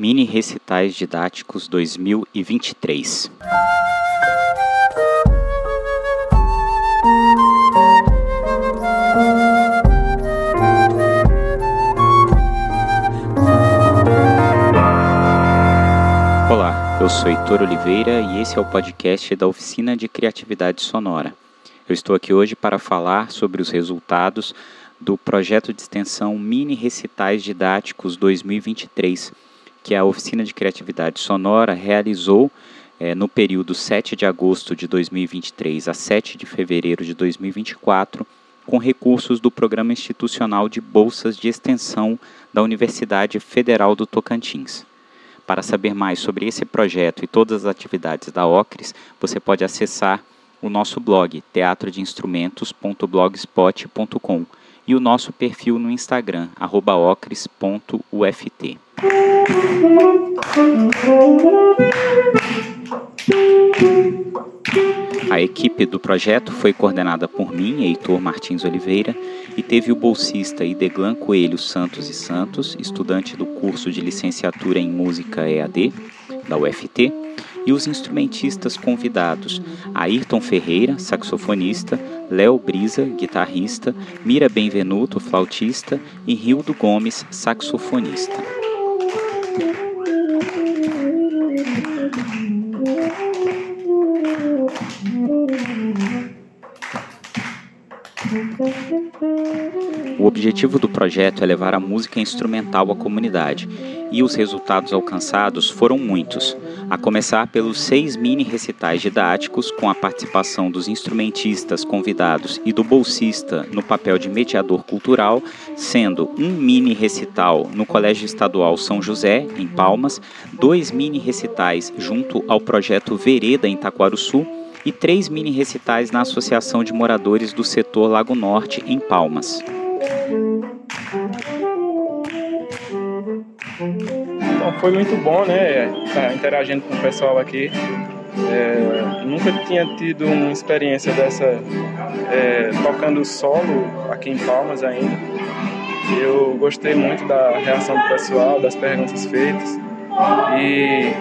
Mini Recitais Didáticos 2023. Olá, eu sou Heitor Oliveira e esse é o podcast da Oficina de Criatividade Sonora. Eu estou aqui hoje para falar sobre os resultados do projeto de extensão Mini Recitais Didáticos 2023, que a Oficina de Criatividade Sonora realizou é, no período 7 de agosto de 2023 a 7 de fevereiro de 2024, com recursos do Programa Institucional de Bolsas de Extensão da Universidade Federal do Tocantins. Para saber mais sobre esse projeto e todas as atividades da OCRES, você pode acessar o nosso blog teatrodeinstrumentos.blogspot.com e o nosso perfil no Instagram, ocres.uft. A equipe do projeto foi coordenada por mim, Heitor Martins Oliveira, e teve o bolsista Ideglan Coelho Santos e Santos, estudante do curso de licenciatura em música EAD da UFT, e os instrumentistas convidados Ayrton Ferreira, saxofonista, Léo Brisa, guitarrista, Mira Benvenuto, flautista e Rildo Gomes, saxofonista. Objetivo do projeto é levar a música instrumental à comunidade, e os resultados alcançados foram muitos, a começar pelos seis mini recitais didáticos com a participação dos instrumentistas convidados e do bolsista no papel de mediador cultural, sendo um mini recital no Colégio Estadual São José, em Palmas, dois mini recitais junto ao projeto Vereda em Taquaruçu e três mini recitais na Associação de Moradores do Setor Lago Norte, em Palmas. Então, foi muito bom, né, tá interagindo com o pessoal aqui. É, nunca tinha tido uma experiência dessa é, tocando solo aqui em Palmas ainda. Eu gostei muito da reação do pessoal, das perguntas feitas. E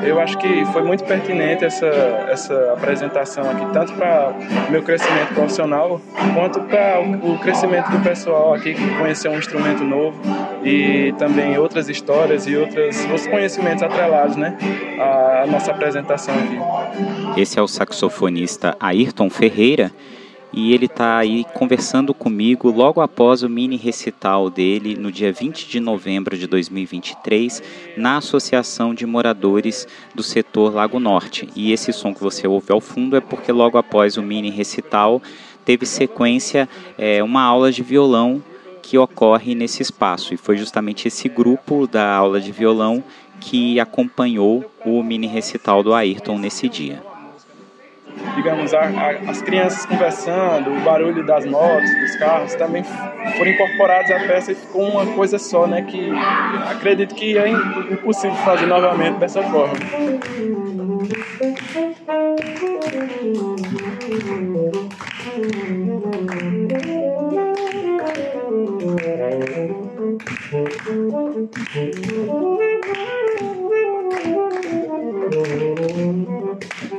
eu acho que foi muito pertinente essa, essa apresentação aqui, tanto para meu crescimento profissional, quanto para o crescimento do pessoal aqui que conheceu um instrumento novo e também outras histórias e outras, outros conhecimentos atrelados né, à nossa apresentação aqui. Esse é o saxofonista Ayrton Ferreira e ele está aí conversando comigo logo após o mini recital dele no dia 20 de novembro de 2023 na Associação de Moradores do Setor Lago Norte. E esse som que você ouve ao fundo é porque logo após o mini recital teve sequência é, uma aula de violão que ocorre nesse espaço. E foi justamente esse grupo da aula de violão que acompanhou o mini recital do Ayrton nesse dia digamos, a, a, as crianças conversando, o barulho das motos, dos carros, também foram incorporados à peça e ficou uma coisa só, né? Que acredito que é impossível fazer novamente dessa forma.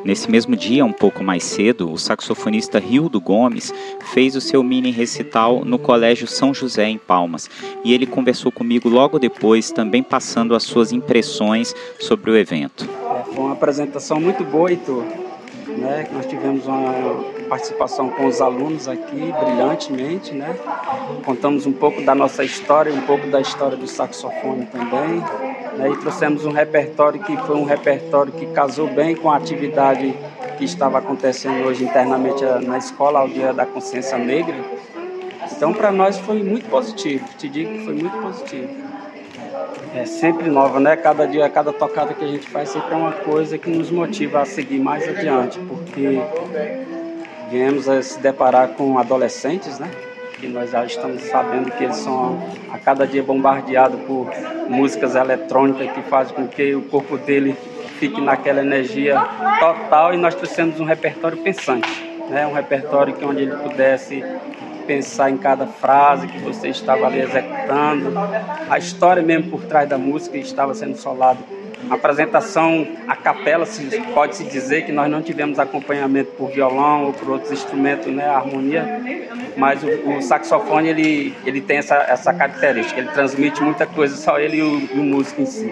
Nesse mesmo dia, um pouco mais cedo, o saxofonista Rildo Gomes fez o seu mini recital no Colégio São José, em Palmas, e ele conversou comigo logo depois, também passando as suas impressões sobre o evento. É, foi uma apresentação muito boa, Heitor. Né? Nós tivemos uma participação com os alunos aqui, brilhantemente, né? Contamos um pouco da nossa história, um pouco da história do saxofone também, né? E trouxemos um repertório que foi um repertório que casou bem com a atividade que estava acontecendo hoje internamente na escola, ao Dia da Consciência Negra. Então, para nós foi muito positivo, te digo que foi muito positivo é sempre nova, né? Cada dia, cada tocada que a gente faz sempre é uma coisa que nos motiva a seguir mais adiante, porque viemos a se deparar com adolescentes, né? Que nós já estamos sabendo que eles são a cada dia bombardeados por músicas eletrônicas que fazem com que o corpo dele fique naquela energia total e nós trouxemos um repertório pensante, né? Um repertório que onde ele pudesse pensar em cada frase que você estava ali executando, a história mesmo por trás da música estava sendo solada. A apresentação, a capela, pode-se dizer que nós não tivemos acompanhamento por violão ou por outros instrumentos, né, a harmonia, mas o, o saxofone ele, ele tem essa, essa característica, ele transmite muita coisa, só ele e o, o músico em si.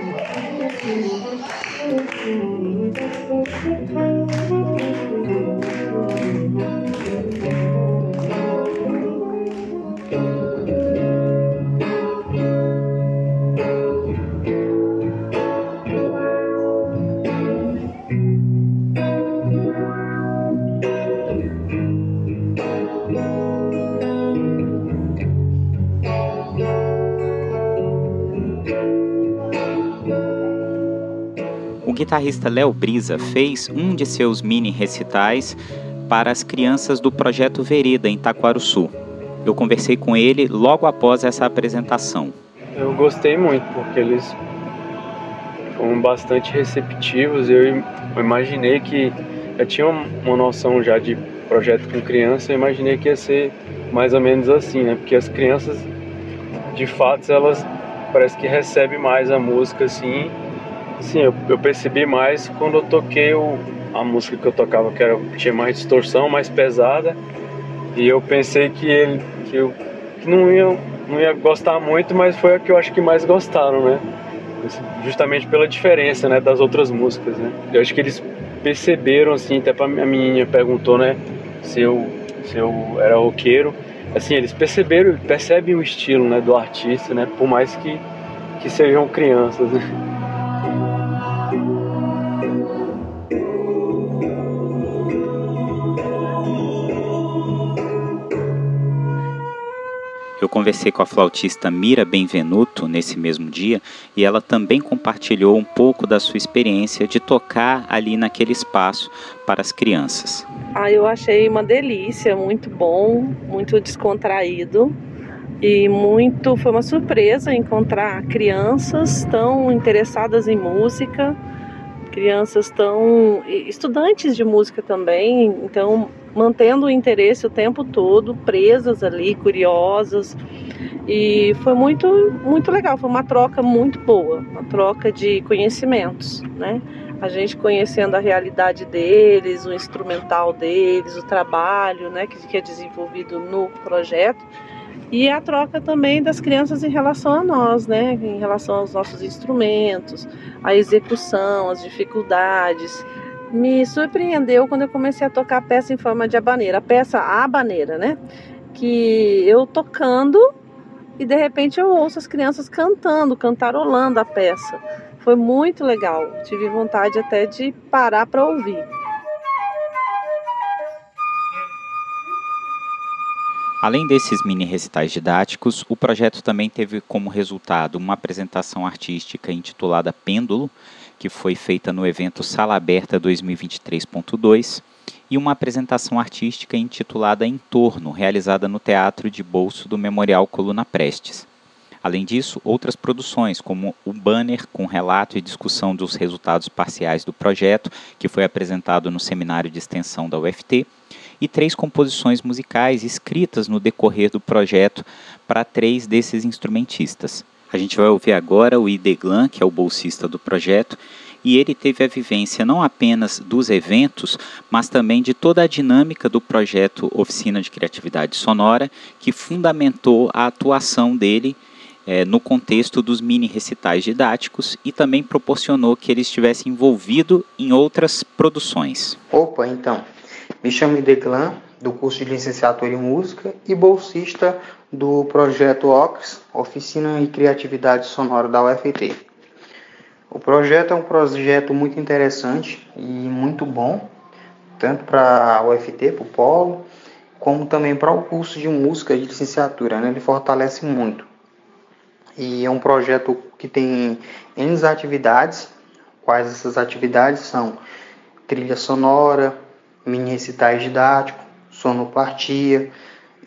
Guitarrista Léo Brisa fez um de seus mini recitais para as crianças do projeto Vereda em Taquaruçu. Eu conversei com ele logo após essa apresentação. Eu gostei muito porque eles foram bastante receptivos. Eu imaginei que eu tinha uma noção já de projeto com criança, eu imaginei que ia ser mais ou menos assim, né? Porque as crianças, de fato, elas parece que recebem mais a música assim Sim, eu, eu percebi mais quando eu toquei o, a música que eu tocava, que era, tinha mais distorção, mais pesada. E eu pensei que ele que eu que não ia não ia gostar muito, mas foi a que eu acho que mais gostaram, né? Justamente pela diferença, né, das outras músicas, né? Eu acho que eles perceberam assim, até minha menina perguntou, né, se eu se eu era roqueiro. Assim, eles perceberam, percebem o estilo, né, do artista, né, por mais que que sejam crianças. Né? Eu conversei com a flautista Mira Benvenuto nesse mesmo dia e ela também compartilhou um pouco da sua experiência de tocar ali naquele espaço para as crianças. Ah, eu achei uma delícia, muito bom, muito descontraído e muito foi uma surpresa encontrar crianças tão interessadas em música, crianças tão estudantes de música também, então mantendo o interesse o tempo todo, presas ali, curiosas. E foi muito, muito legal, foi uma troca muito boa, uma troca de conhecimentos, né? A gente conhecendo a realidade deles, o instrumental deles, o trabalho, né, que, que é desenvolvido no projeto e a troca também das crianças em relação a nós, né? Em relação aos nossos instrumentos, a execução, as dificuldades me surpreendeu quando eu comecei a tocar a peça em forma de abaneira, a peça Abaneira, né? Que eu tocando e de repente eu ouço as crianças cantando, cantarolando a peça. Foi muito legal. Tive vontade até de parar para ouvir. Além desses mini recitais didáticos, o projeto também teve como resultado uma apresentação artística intitulada Pêndulo, que foi feita no evento Sala Aberta 2023.2, e uma apresentação artística intitulada Entorno, realizada no Teatro de Bolso do Memorial Coluna Prestes. Além disso, outras produções, como o banner com relato e discussão dos resultados parciais do projeto, que foi apresentado no seminário de extensão da UFT, e três composições musicais escritas no decorrer do projeto para três desses instrumentistas. A gente vai ouvir agora o Ideglan, que é o bolsista do projeto, e ele teve a vivência não apenas dos eventos, mas também de toda a dinâmica do projeto Oficina de Criatividade Sonora, que fundamentou a atuação dele é, no contexto dos mini recitais didáticos e também proporcionou que ele estivesse envolvido em outras produções. Opa, então, me chamo Ideglan, do curso de licenciatura em música e bolsista do projeto OCRS, Oficina e Criatividade Sonora da UFT. O projeto é um projeto muito interessante e muito bom, tanto para a UFT, para o Polo, como também para o curso de música de licenciatura. Né? Ele fortalece muito. E é um projeto que tem N atividades, quais essas atividades são trilha sonora, mini recitais didáticos, sonoplastia,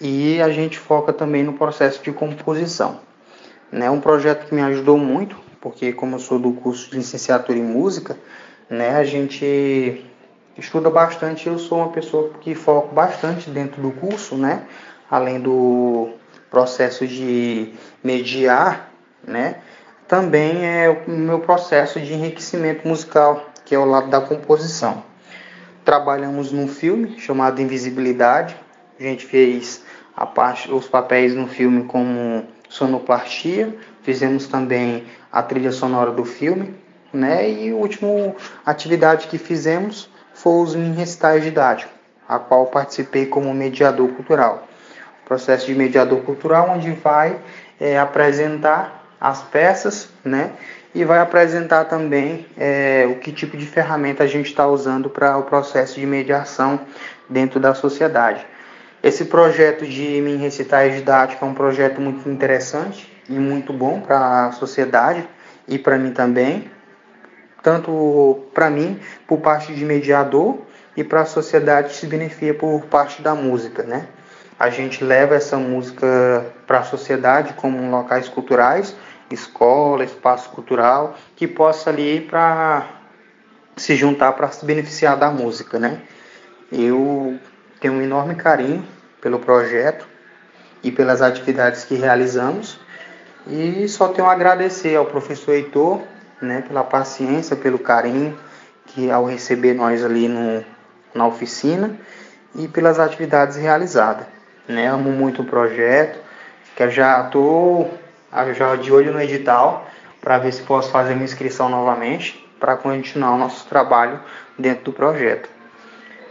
e a gente foca também no processo de composição. Né? um projeto que me ajudou muito, porque como eu sou do curso de licenciatura em música, né, a gente estuda bastante, eu sou uma pessoa que foco bastante dentro do curso, né, além do processo de mediar, né, também é o meu processo de enriquecimento musical, que é o lado da composição. Trabalhamos num filme chamado Invisibilidade. A gente fez a parte, os papéis no filme como sonoplastia, fizemos também a trilha sonora do filme, né? E a última atividade que fizemos foi os mini recitais didáticos, a qual participei como mediador cultural. Processo de mediador cultural, onde vai é, apresentar as peças, né? E vai apresentar também é, o que tipo de ferramenta a gente está usando para o processo de mediação dentro da sociedade. Esse projeto de mini recitais didáticos é um projeto muito interessante e muito bom para a sociedade e para mim também, tanto para mim por parte de mediador e para a sociedade que se beneficia por parte da música, né? A gente leva essa música para a sociedade como locais culturais, escola, espaço cultural, que possa ali para se juntar para se beneficiar da música, né? Eu tenho um enorme carinho pelo projeto e pelas atividades que realizamos e só tenho a agradecer ao professor Heitor né, pela paciência, pelo carinho que ao receber nós ali no, na oficina e pelas atividades realizadas. Né? Amo muito o projeto, que já estou já de olho no edital para ver se posso fazer uma inscrição novamente para continuar o nosso trabalho dentro do projeto.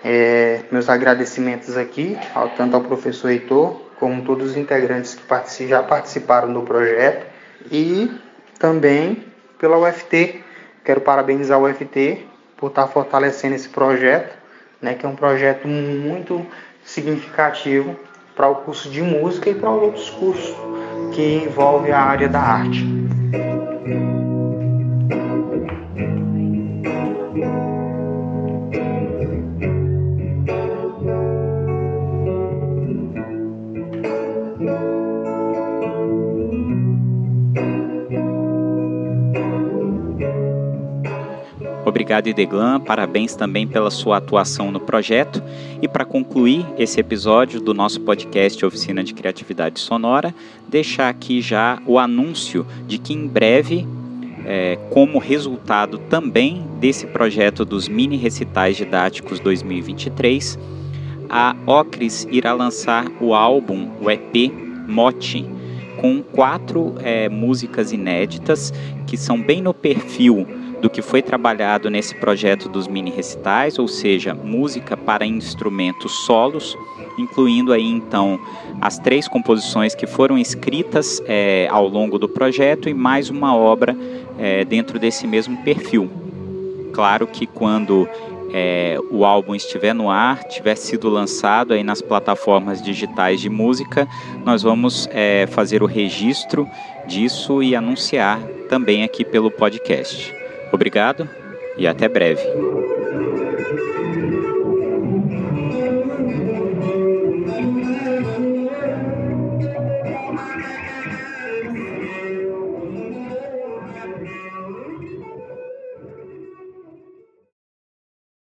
É, meus agradecimentos aqui, ao, tanto ao professor Heitor, como todos os integrantes que já participaram do projeto, e também pela UFT. Quero parabenizar o UFT por estar fortalecendo esse projeto, né, que é um projeto muito significativo para o curso de música e para outros cursos que envolvem a área da arte. Obrigado, Ideglan. Parabéns também pela sua atuação no projeto. E para concluir esse episódio do nosso podcast Oficina de Criatividade Sonora, deixar aqui já o anúncio de que em breve, é, como resultado também desse projeto dos mini recitais didáticos 2023, a Ocris irá lançar o álbum, o EP Mote, com quatro é, músicas inéditas que são bem no perfil do que foi trabalhado nesse projeto dos mini recitais, ou seja, música para instrumentos solos, incluindo aí então as três composições que foram escritas é, ao longo do projeto e mais uma obra é, dentro desse mesmo perfil. Claro que quando é, o álbum estiver no ar, tiver sido lançado aí nas plataformas digitais de música, nós vamos é, fazer o registro disso e anunciar também aqui pelo podcast. Obrigado e até breve.